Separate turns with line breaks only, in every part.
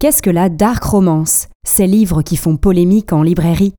Qu'est-ce que la dark romance? Ces livres qui font polémique en librairie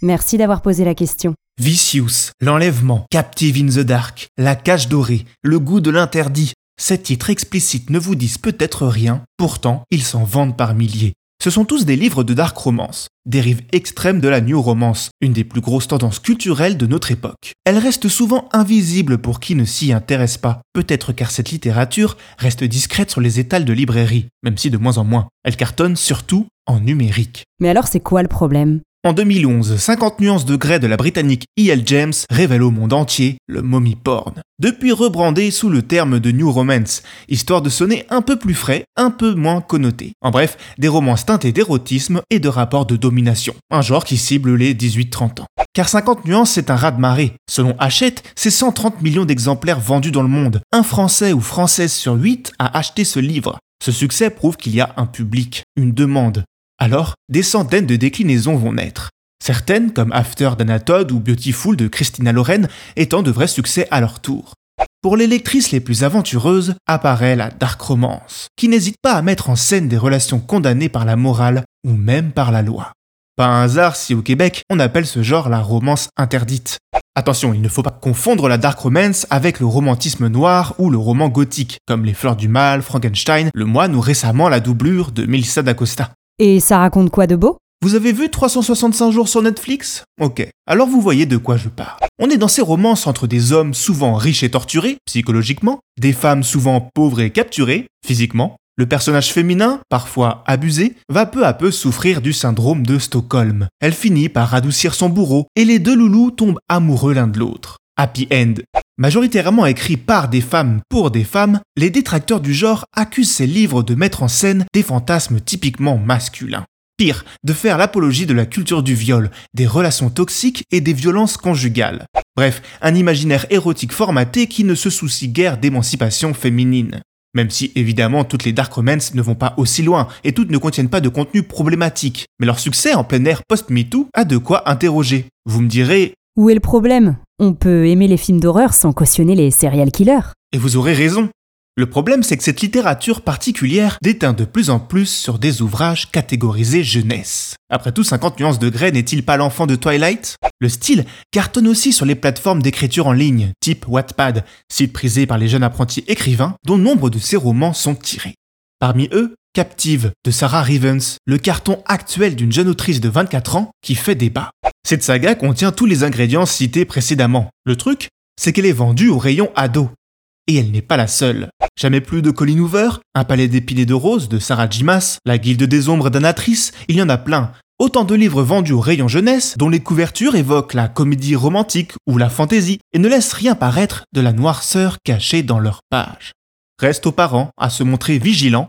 Merci d'avoir posé la question.
Vicious, l'enlèvement, Captive in the Dark, la cage dorée, le goût de l'interdit. Ces titres explicites ne vous disent peut-être rien, pourtant ils s'en vendent par milliers. Ce sont tous des livres de dark romance, dérive extrême de la new romance, une des plus grosses tendances culturelles de notre époque. Elle reste souvent invisible pour qui ne s'y intéresse pas, peut-être car cette littérature reste discrète sur les étals de librairie, même si de moins en moins. Elle cartonne surtout en numérique.
Mais alors c'est quoi le problème?
En 2011, 50 nuances de grès de la britannique E.L. James révèle au monde entier le mommy porn. Depuis rebrandé sous le terme de New Romance, histoire de sonner un peu plus frais, un peu moins connoté. En bref, des romans teintés d'érotisme et de rapports de domination. Un genre qui cible les 18-30 ans. Car 50 nuances, c'est un raz-de-marée. Selon Hachette, c'est 130 millions d'exemplaires vendus dans le monde. Un Français ou Française sur 8 a acheté ce livre. Ce succès prouve qu'il y a un public, une demande. Alors, des centaines de déclinaisons vont naître. Certaines, comme After d'Anna Todd ou Beautiful de Christina Loren, étant de vrais succès à leur tour. Pour les lectrices les plus aventureuses, apparaît la dark romance, qui n'hésite pas à mettre en scène des relations condamnées par la morale ou même par la loi. Pas un hasard si au Québec, on appelle ce genre la romance interdite. Attention, il ne faut pas confondre la dark romance avec le romantisme noir ou le roman gothique, comme Les Fleurs du Mal, Frankenstein, Le Moine ou récemment la doublure de Melissa d'Acosta.
Et ça raconte quoi de beau?
Vous avez vu 365 jours sur Netflix? Ok, alors vous voyez de quoi je parle. On est dans ces romances entre des hommes souvent riches et torturés, psychologiquement, des femmes souvent pauvres et capturées, physiquement. Le personnage féminin, parfois abusé, va peu à peu souffrir du syndrome de Stockholm. Elle finit par adoucir son bourreau et les deux loulous tombent amoureux l'un de l'autre. Happy End. Majoritairement écrit par des femmes pour des femmes, les détracteurs du genre accusent ces livres de mettre en scène des fantasmes typiquement masculins. Pire, de faire l'apologie de la culture du viol, des relations toxiques et des violences conjugales. Bref, un imaginaire érotique formaté qui ne se soucie guère d'émancipation féminine. Même si évidemment toutes les dark romance ne vont pas aussi loin et toutes ne contiennent pas de contenu problématique. Mais leur succès en plein air post-MeToo a de quoi interroger. Vous me direz,
Où est le problème? On peut aimer les films d'horreur sans cautionner les serial killers.
et vous aurez raison. Le problème, c'est que cette littérature particulière déteint de plus en plus sur des ouvrages catégorisés jeunesse. Après tout, 50 nuances de grès n'est-il pas l'enfant de Twilight? Le style cartonne aussi sur les plateformes d'écriture en ligne, type Wattpad, site prisé par les jeunes apprentis écrivains, dont nombre de ces romans sont tirés. Parmi eux, Captive de Sarah Rivens, le carton actuel d'une jeune autrice de 24 ans qui fait débat. Cette saga contient tous les ingrédients cités précédemment. Le truc, c'est qu'elle est vendue au rayon ado. Et elle n'est pas la seule. Jamais plus de Colin Hoover, Un palais d'épines et de roses de Sarah Jimas, La guilde des ombres d'Anatrice, il y en a plein. Autant de livres vendus au rayon jeunesse dont les couvertures évoquent la comédie romantique ou la fantaisie et ne laissent rien paraître de la noirceur cachée dans leurs pages. Reste aux parents à se montrer vigilants